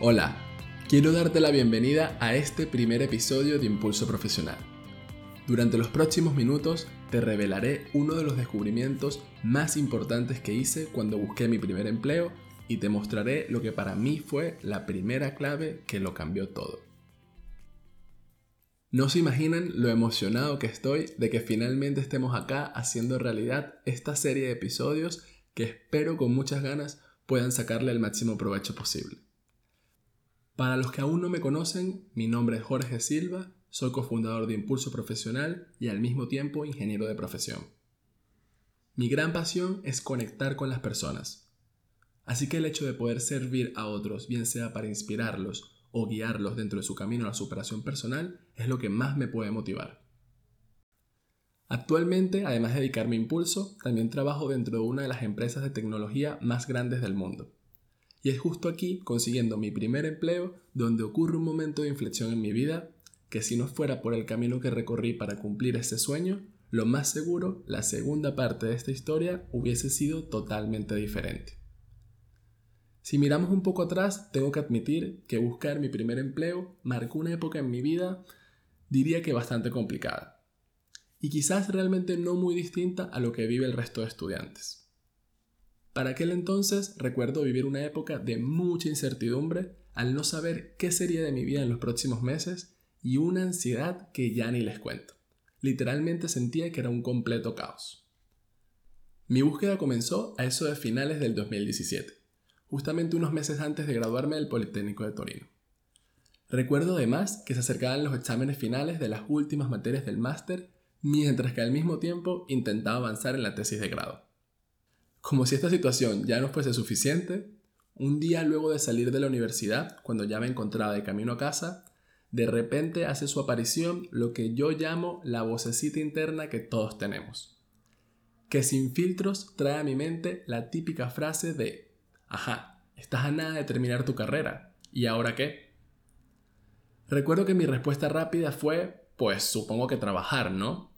Hola, quiero darte la bienvenida a este primer episodio de Impulso Profesional. Durante los próximos minutos te revelaré uno de los descubrimientos más importantes que hice cuando busqué mi primer empleo y te mostraré lo que para mí fue la primera clave que lo cambió todo. No se imaginan lo emocionado que estoy de que finalmente estemos acá haciendo realidad esta serie de episodios que espero con muchas ganas puedan sacarle el máximo provecho posible. Para los que aún no me conocen, mi nombre es Jorge Silva, soy cofundador de Impulso Profesional y al mismo tiempo ingeniero de profesión. Mi gran pasión es conectar con las personas. Así que el hecho de poder servir a otros, bien sea para inspirarlos o guiarlos dentro de su camino a la superación personal, es lo que más me puede motivar. Actualmente, además de dedicarme a Impulso, también trabajo dentro de una de las empresas de tecnología más grandes del mundo. Y es justo aquí, consiguiendo mi primer empleo, donde ocurre un momento de inflexión en mi vida, que si no fuera por el camino que recorrí para cumplir ese sueño, lo más seguro, la segunda parte de esta historia hubiese sido totalmente diferente. Si miramos un poco atrás, tengo que admitir que buscar mi primer empleo marcó una época en mi vida, diría que bastante complicada, y quizás realmente no muy distinta a lo que vive el resto de estudiantes. Para aquel entonces recuerdo vivir una época de mucha incertidumbre al no saber qué sería de mi vida en los próximos meses y una ansiedad que ya ni les cuento. Literalmente sentía que era un completo caos. Mi búsqueda comenzó a eso de finales del 2017, justamente unos meses antes de graduarme del Politécnico de Torino. Recuerdo además que se acercaban los exámenes finales de las últimas materias del máster, mientras que al mismo tiempo intentaba avanzar en la tesis de grado. Como si esta situación ya no fuese suficiente, un día luego de salir de la universidad, cuando ya me encontraba de camino a casa, de repente hace su aparición lo que yo llamo la vocecita interna que todos tenemos. Que sin filtros trae a mi mente la típica frase de, ajá, estás a nada de terminar tu carrera, ¿y ahora qué? Recuerdo que mi respuesta rápida fue, pues supongo que trabajar, ¿no?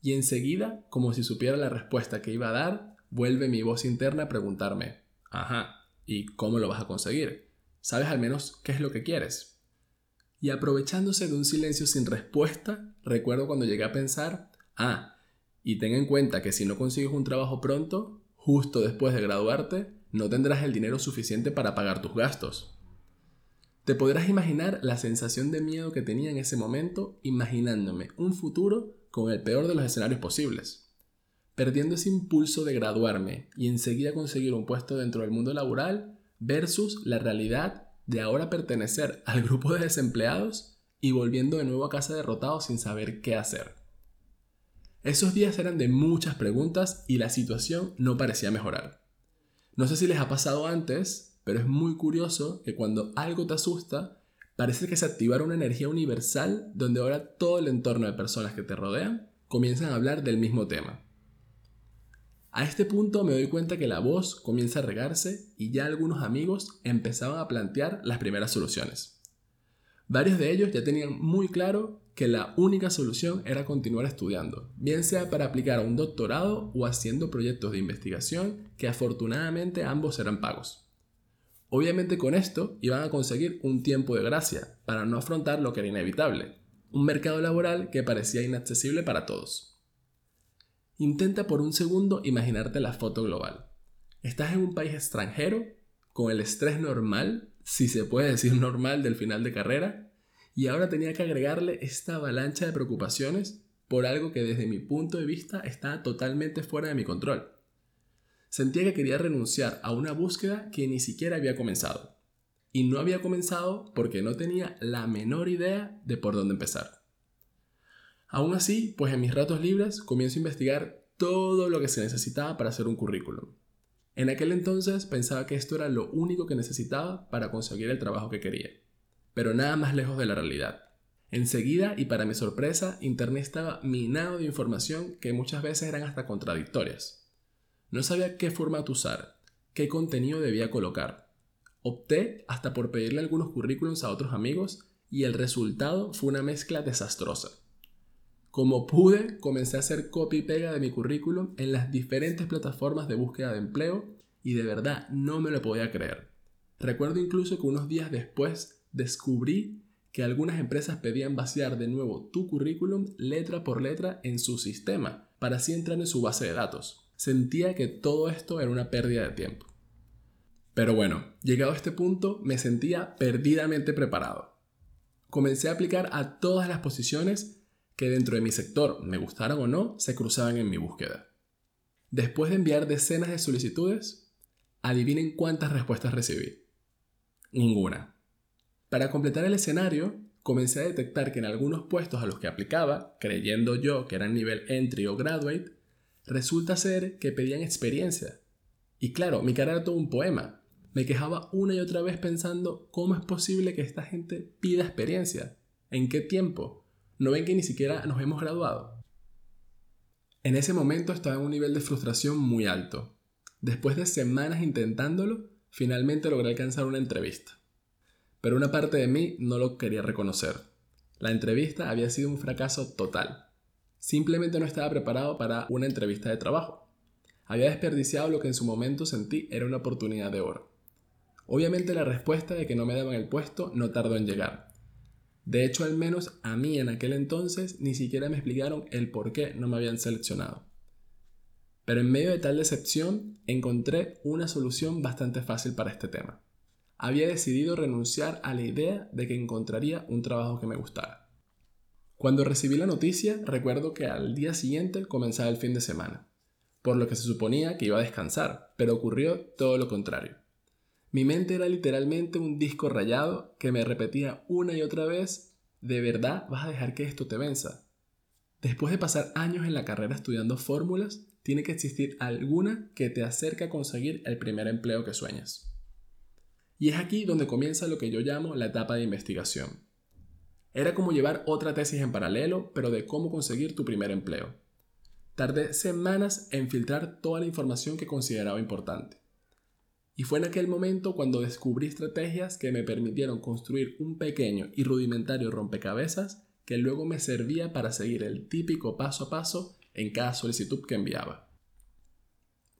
Y enseguida, como si supiera la respuesta que iba a dar, vuelve mi voz interna a preguntarme, ajá, ¿y cómo lo vas a conseguir? ¿Sabes al menos qué es lo que quieres? Y aprovechándose de un silencio sin respuesta, recuerdo cuando llegué a pensar, ah, y ten en cuenta que si no consigues un trabajo pronto, justo después de graduarte, no tendrás el dinero suficiente para pagar tus gastos. Te podrás imaginar la sensación de miedo que tenía en ese momento imaginándome un futuro con el peor de los escenarios posibles perdiendo ese impulso de graduarme y enseguida conseguir un puesto dentro del mundo laboral versus la realidad de ahora pertenecer al grupo de desempleados y volviendo de nuevo a casa derrotado sin saber qué hacer. Esos días eran de muchas preguntas y la situación no parecía mejorar. No sé si les ha pasado antes, pero es muy curioso que cuando algo te asusta, parece que se activara una energía universal donde ahora todo el entorno de personas que te rodean comienzan a hablar del mismo tema. A este punto me doy cuenta que la voz comienza a regarse y ya algunos amigos empezaban a plantear las primeras soluciones. Varios de ellos ya tenían muy claro que la única solución era continuar estudiando, bien sea para aplicar a un doctorado o haciendo proyectos de investigación que afortunadamente ambos eran pagos. Obviamente con esto iban a conseguir un tiempo de gracia para no afrontar lo que era inevitable, un mercado laboral que parecía inaccesible para todos. Intenta por un segundo imaginarte la foto global. Estás en un país extranjero, con el estrés normal, si se puede decir normal del final de carrera, y ahora tenía que agregarle esta avalancha de preocupaciones por algo que desde mi punto de vista estaba totalmente fuera de mi control. Sentía que quería renunciar a una búsqueda que ni siquiera había comenzado. Y no había comenzado porque no tenía la menor idea de por dónde empezar. Aún así, pues en mis ratos libres comienzo a investigar todo lo que se necesitaba para hacer un currículum. En aquel entonces pensaba que esto era lo único que necesitaba para conseguir el trabajo que quería, pero nada más lejos de la realidad. Enseguida, y para mi sorpresa, Internet estaba minado de información que muchas veces eran hasta contradictorias. No sabía qué formato usar, qué contenido debía colocar. Opté hasta por pedirle algunos currículums a otros amigos y el resultado fue una mezcla desastrosa. Como pude, comencé a hacer copy y pega de mi currículum en las diferentes plataformas de búsqueda de empleo y de verdad no me lo podía creer. Recuerdo incluso que unos días después descubrí que algunas empresas pedían vaciar de nuevo tu currículum letra por letra en su sistema para así entrar en su base de datos. Sentía que todo esto era una pérdida de tiempo. Pero bueno, llegado a este punto me sentía perdidamente preparado. Comencé a aplicar a todas las posiciones que dentro de mi sector, me gustaran o no, se cruzaban en mi búsqueda. Después de enviar decenas de solicitudes, adivinen cuántas respuestas recibí. Ninguna. Para completar el escenario, comencé a detectar que en algunos puestos a los que aplicaba, creyendo yo que eran nivel entry o graduate, resulta ser que pedían experiencia. Y claro, mi cara era todo un poema. Me quejaba una y otra vez pensando cómo es posible que esta gente pida experiencia. ¿En qué tiempo? ¿No ven que ni siquiera nos hemos graduado? En ese momento estaba en un nivel de frustración muy alto. Después de semanas intentándolo, finalmente logré alcanzar una entrevista. Pero una parte de mí no lo quería reconocer. La entrevista había sido un fracaso total. Simplemente no estaba preparado para una entrevista de trabajo. Había desperdiciado lo que en su momento sentí era una oportunidad de oro. Obviamente la respuesta de que no me daban el puesto no tardó en llegar. De hecho, al menos a mí en aquel entonces ni siquiera me explicaron el por qué no me habían seleccionado. Pero en medio de tal decepción encontré una solución bastante fácil para este tema. Había decidido renunciar a la idea de que encontraría un trabajo que me gustara. Cuando recibí la noticia, recuerdo que al día siguiente comenzaba el fin de semana, por lo que se suponía que iba a descansar, pero ocurrió todo lo contrario. Mi mente era literalmente un disco rayado que me repetía una y otra vez, ¿de verdad vas a dejar que esto te venza? Después de pasar años en la carrera estudiando fórmulas, tiene que existir alguna que te acerque a conseguir el primer empleo que sueñas. Y es aquí donde comienza lo que yo llamo la etapa de investigación. Era como llevar otra tesis en paralelo, pero de cómo conseguir tu primer empleo. Tardé semanas en filtrar toda la información que consideraba importante. Y fue en aquel momento cuando descubrí estrategias que me permitieron construir un pequeño y rudimentario rompecabezas que luego me servía para seguir el típico paso a paso en cada solicitud que enviaba.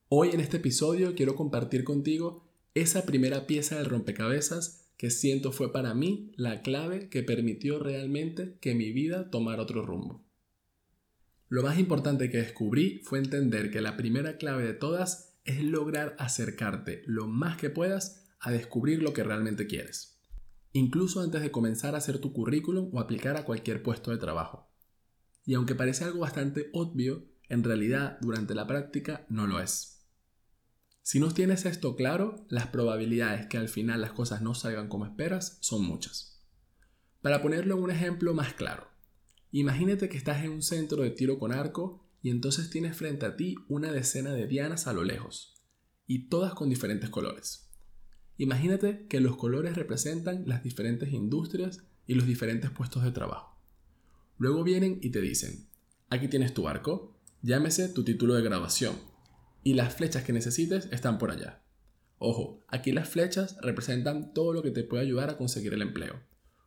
Hoy en este episodio quiero compartir contigo esa primera pieza del rompecabezas que siento fue para mí la clave que permitió realmente que mi vida tomara otro rumbo. Lo más importante que descubrí fue entender que la primera clave de todas es lograr acercarte lo más que puedas a descubrir lo que realmente quieres, incluso antes de comenzar a hacer tu currículum o aplicar a cualquier puesto de trabajo. Y aunque parece algo bastante obvio, en realidad durante la práctica no lo es. Si no tienes esto claro, las probabilidades que al final las cosas no salgan como esperas son muchas. Para ponerlo en un ejemplo más claro, imagínate que estás en un centro de tiro con arco y entonces tienes frente a ti una decena de dianas a lo lejos, y todas con diferentes colores. Imagínate que los colores representan las diferentes industrias y los diferentes puestos de trabajo. Luego vienen y te dicen, aquí tienes tu arco, llámese tu título de graduación, y las flechas que necesites están por allá. Ojo, aquí las flechas representan todo lo que te puede ayudar a conseguir el empleo.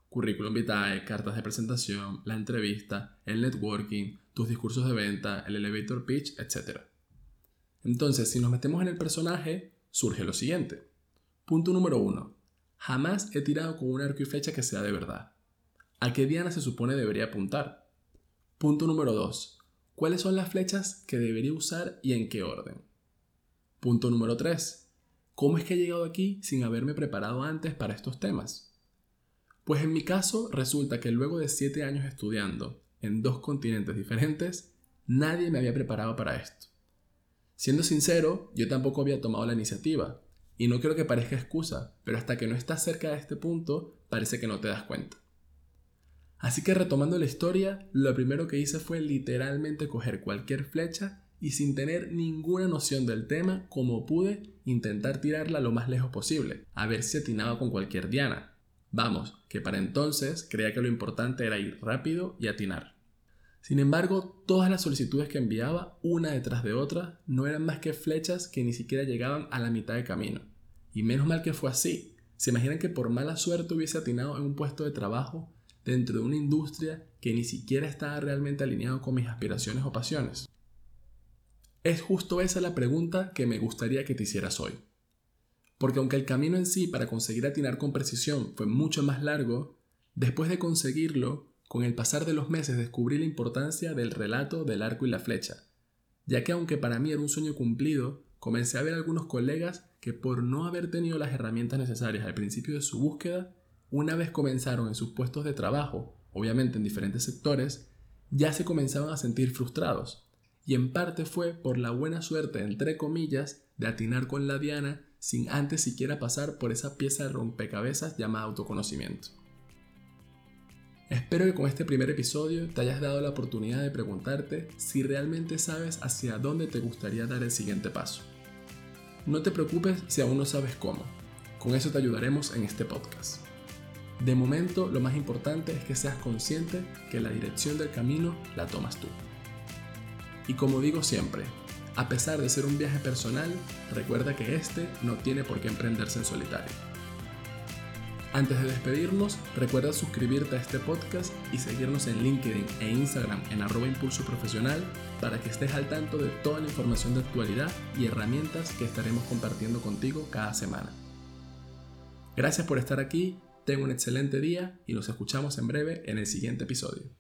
Currículum vitae, cartas de presentación, la entrevista, el networking, tus discursos de venta, el elevator pitch, etc. Entonces, si nos metemos en el personaje, surge lo siguiente. Punto número uno. Jamás he tirado con un arco y flecha que sea de verdad. ¿A qué diana se supone debería apuntar? Punto número 2. ¿Cuáles son las flechas que debería usar y en qué orden? Punto número 3. ¿Cómo es que he llegado aquí sin haberme preparado antes para estos temas? Pues en mi caso resulta que luego de 7 años estudiando en dos continentes diferentes, nadie me había preparado para esto. Siendo sincero, yo tampoco había tomado la iniciativa, y no creo que parezca excusa, pero hasta que no estás cerca de este punto, parece que no te das cuenta. Así que retomando la historia, lo primero que hice fue literalmente coger cualquier flecha y sin tener ninguna noción del tema, como pude, intentar tirarla lo más lejos posible, a ver si atinaba con cualquier diana. Vamos, que para entonces creía que lo importante era ir rápido y atinar. Sin embargo, todas las solicitudes que enviaba, una detrás de otra, no eran más que flechas que ni siquiera llegaban a la mitad de camino. Y menos mal que fue así. ¿Se imaginan que por mala suerte hubiese atinado en un puesto de trabajo dentro de una industria que ni siquiera estaba realmente alineado con mis aspiraciones o pasiones? Es justo esa la pregunta que me gustaría que te hicieras hoy. Porque aunque el camino en sí para conseguir atinar con precisión fue mucho más largo, después de conseguirlo, con el pasar de los meses descubrí la importancia del relato del arco y la flecha, ya que aunque para mí era un sueño cumplido, comencé a ver algunos colegas que por no haber tenido las herramientas necesarias al principio de su búsqueda, una vez comenzaron en sus puestos de trabajo, obviamente en diferentes sectores, ya se comenzaban a sentir frustrados. Y en parte fue por la buena suerte, entre comillas, de atinar con la diana sin antes siquiera pasar por esa pieza de rompecabezas llamada autoconocimiento. Espero que con este primer episodio te hayas dado la oportunidad de preguntarte si realmente sabes hacia dónde te gustaría dar el siguiente paso. No te preocupes si aún no sabes cómo, con eso te ayudaremos en este podcast. De momento, lo más importante es que seas consciente que la dirección del camino la tomas tú. Y como digo siempre, a pesar de ser un viaje personal, recuerda que este no tiene por qué emprenderse en solitario. Antes de despedirnos, recuerda suscribirte a este podcast y seguirnos en LinkedIn e Instagram en arroba impulso para que estés al tanto de toda la información de actualidad y herramientas que estaremos compartiendo contigo cada semana. Gracias por estar aquí Ten un excelente día y nos escuchamos en breve en el siguiente episodio.